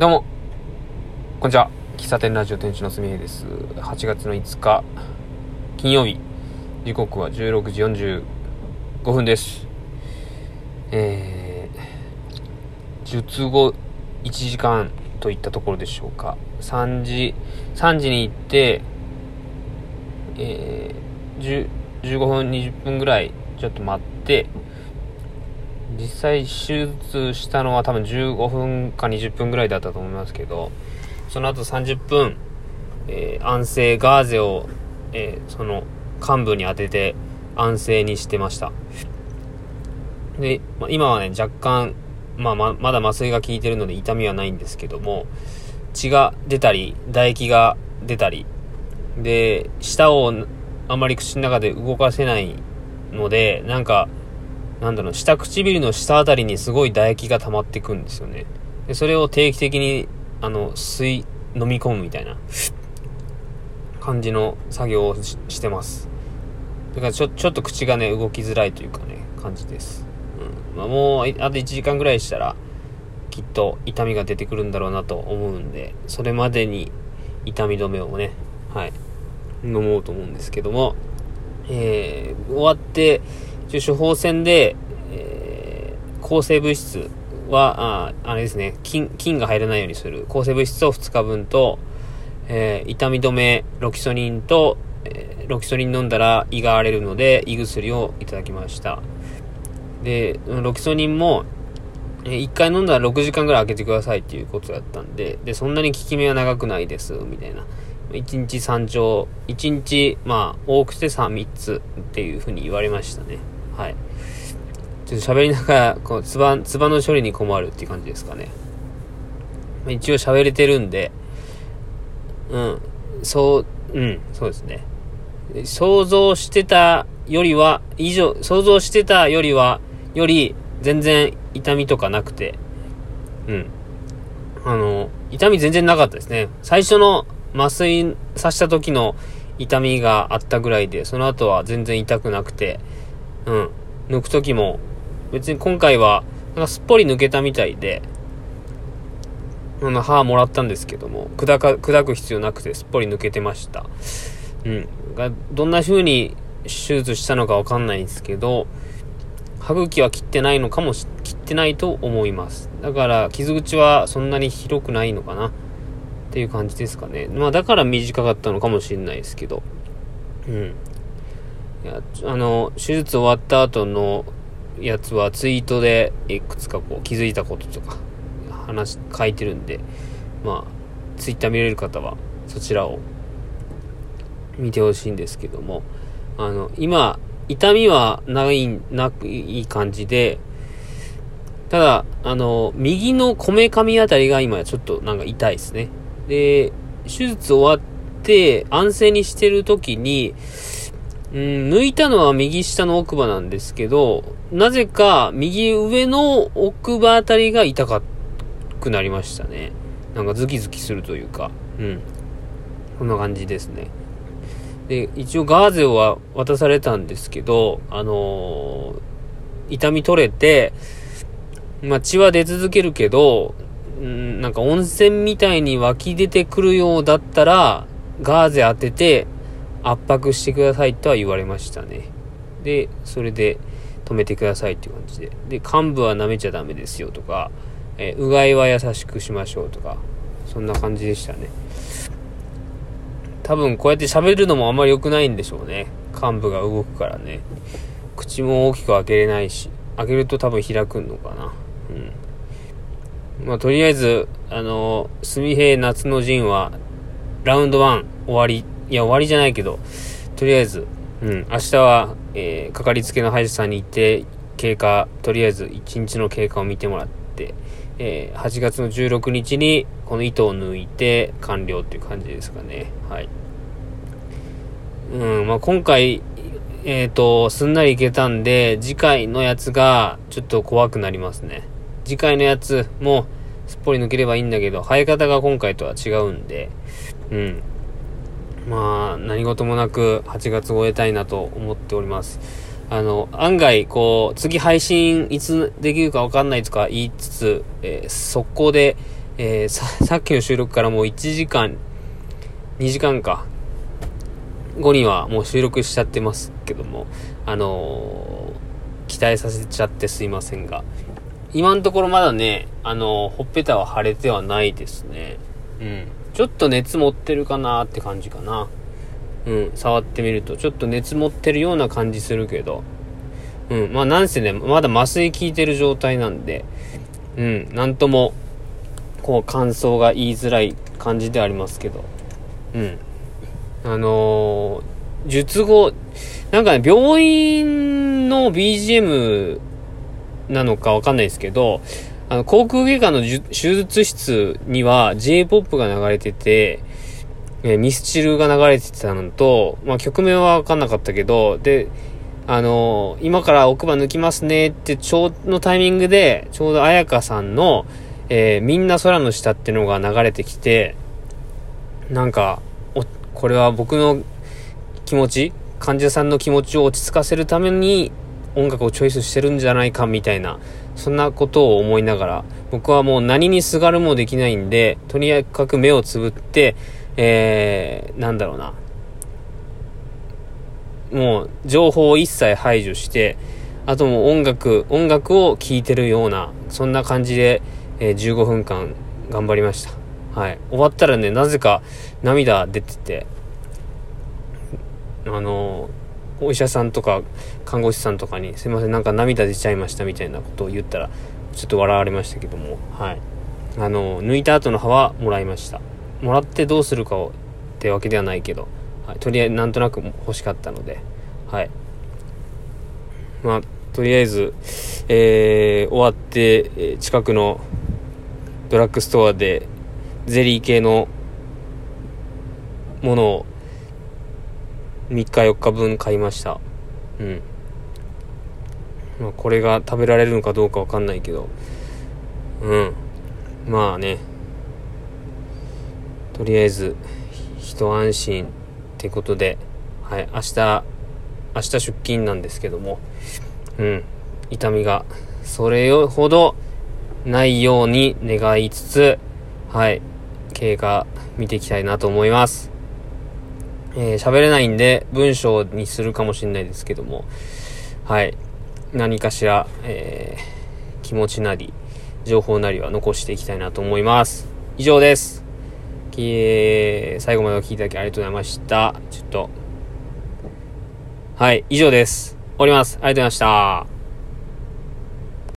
どうも、こんにちは。喫茶店ラジオ店主のすみへです。8月の5日、金曜日、時刻は16時45分です。えー、術後1時間といったところでしょうか。3時、3時に行って、えー、15分、20分ぐらいちょっと待って、実際手術したのは多分15分か20分ぐらいだったと思いますけど、その後30分、えー安静ガーゼを、えーその患部に当てて安静にしてました。で、まあ、今はね、若干、まあ、ま、まだ麻酔が効いてるので痛みはないんですけども、血が出たり、唾液が出たり、で、舌をあまり口の中で動かせないので、なんか、なんだろう、下唇の下あたりにすごい唾液が溜まってくんですよね。で、それを定期的に、あの、吸い、飲み込むみたいな感じの作業をしてます。だからちょ、ちょっと口がね、動きづらいというかね、感じです。うん。まあ、もう、あと1時間ぐらいしたら、きっと痛みが出てくるんだろうなと思うんで、それまでに痛み止めをね、はい、飲もうと思うんですけども、えー、終わって、一応処方箋で、えー抗生物質は、ああれですね、菌、菌が入らないようにする抗生物質を2日分と、えー痛み止め、ロキソニンと、えーロキソニン飲んだら胃が荒れるので、胃薬をいただきました。で、ロキソニンも、え1回飲んだら6時間ぐらい空けてくださいっていうことだったんで、で、そんなに効き目は長くないです、みたいな。1日3錠、1日、まあ、多くて3、3つっていうふうに言われましたね。はい。ちょっと喋りながら、こう、つば、つばの処理に困るっていう感じですかね。ま一応喋れてるんで、うん、そう、うん、そうですね。想像してたよりは、以上、想像してたよりは、より、全然痛みとかなくて、うん。あの、痛み全然なかったですね。最初の麻酔さした時の痛みがあったぐらいで、その後は全然痛くなくて、うん。抜く時も、別に今回は、なんかすっぽり抜けたみたいで、あの、歯もらったんですけども、砕か、砕く必要なくてすっぽり抜けてました。うん。が、どんな風に手術したのかわかんないんですけど、歯茎は切ってないのかもし、切ってないと思います。だから、傷口はそんなに広くないのかなっていう感じですかね。まあ、だから短かったのかもしれないですけど。うん。や、あの、手術終わった後のやつはツイートでいくつかこう気づいたこととか話書いてるんで、まあ、ツイッター見れる方はそちらを見てほしいんですけども、あの、今、痛みはない、なく、いい感じで、ただ、あの、右のこめかみあたりが今ちょっとなんか痛いですね。で、手術終わって安静にしてる時に、うん、抜いたのは右下の奥歯なんですけど、なぜか右上の奥歯あたりが痛くなりましたね。なんかズキズキするというか、うん。こんな感じですね。で、一応ガーゼは渡されたんですけど、あのー痛み取れて、まあ血は出続けるけど、うん、なんか温泉みたいに湧き出てくるようだったら、ガーゼ当てて圧迫してくださいとは言われましたね。で、それで止めてくださいっていう感じで。で、幹部は舐めちゃダメですよとか、えーうがいは優しくしましょうとか、そんな感じでしたね。多分こうやって喋るのもあんまり良くないんでしょうね。幹部が動くからね。口も大きく開けれないし、開けると多分開くのかな。うん。まあ、とりあえず、あの、すみへ夏の陣は、ラウンド1終わり。いや、終わりじゃないけど、とりあえず、うん、明日は、えー、かかりつけの歯医者さんに行って、経過、とりあえず1日の経過を見てもらって、えー8月の16日にこの糸を抜いて完了っていう感じですかね。はい。うん、まあ、今回、えっ、と、すんなりいけたんで、次回のやつがちょっと怖くなりますね。次回のやつもすっぽり抜ければいいんだけど、生え方が今回とは違うんで、うん。まあ、何事もなく8月を終えたいなと思っております。あの、案外、こう、次配信いつできるかわかんないとか言いつつ、えー速攻で、えー、さ、っきの収録からもう1時間、2時間か、後にはもう収録しちゃってますけども、あのー、期待させちゃってすいませんが、今のところまだね、あの、ほっぺたは腫れてはないですね。うん。ちょっと熱持ってるかなって感じかな。うん、触ってみると、ちょっと熱持ってるような感じするけど、うん、まあなんせね、まだ麻酔効いてる状態なんで、うん、なんとも、こう感想が言いづらい感じではありますけど、うん。あのー、術後、なんかね、病院の BGM なのかわかんないですけど、あの、航空外科の手術室には J-POP が流れてて、えー、ミスチルが流れてたのと、まあ、曲名はわかんなかったけど、で、あのー、今から奥歯抜きますねってちょうどのタイミングで、ちょうど彩香さんの、えー、みんな空の下ってのが流れてきて、なんか、お、これは僕の気持ち、患者さんの気持ちを落ち着かせるために音楽をチョイスしてるんじゃないかみたいな、そんなことを思いながら、僕はもう何にすがるもできないんで、とにかく目をつぶって、えー、なんだろうな。もう、情報を一切排除して、あともう音楽、音楽を聴いてるような、そんな感じで、えー、15分間頑張りました。はい。終わったらね、なぜか涙出てて、あのー、お医者さんとか看護師さんとかに、すいません、なんか涙出ちゃいましたみたいなことを言ったら、ちょっと笑われましたけども、はい。あの、抜いた後の歯はもらいました。もらってどうするかをってわけではないけど、はい、とりあえずなんとなく欲しかったので、はい。まあ、とりあえず、えー、終わって、え近くのドラッグストアでゼリー系のものを3日4日分買いました。うん。まあ、これが食べられるのかどうかわかんないけど、うん。まあね、とりあえず、一安心ってことで、はい、明日、明日出勤なんですけども、うん、痛みが、それほどないように願いつつ、はい、経過見ていきたいなと思います。えー、喋れないんで文章にするかもしれないですけども、はい、何かしら、えー、気持ちなり、情報なりは残していきたいなと思います。以上です。えー、最後までお聴きいただきありがとうございました。ちょっと、はい、以上です。終わります。ありがとうございました。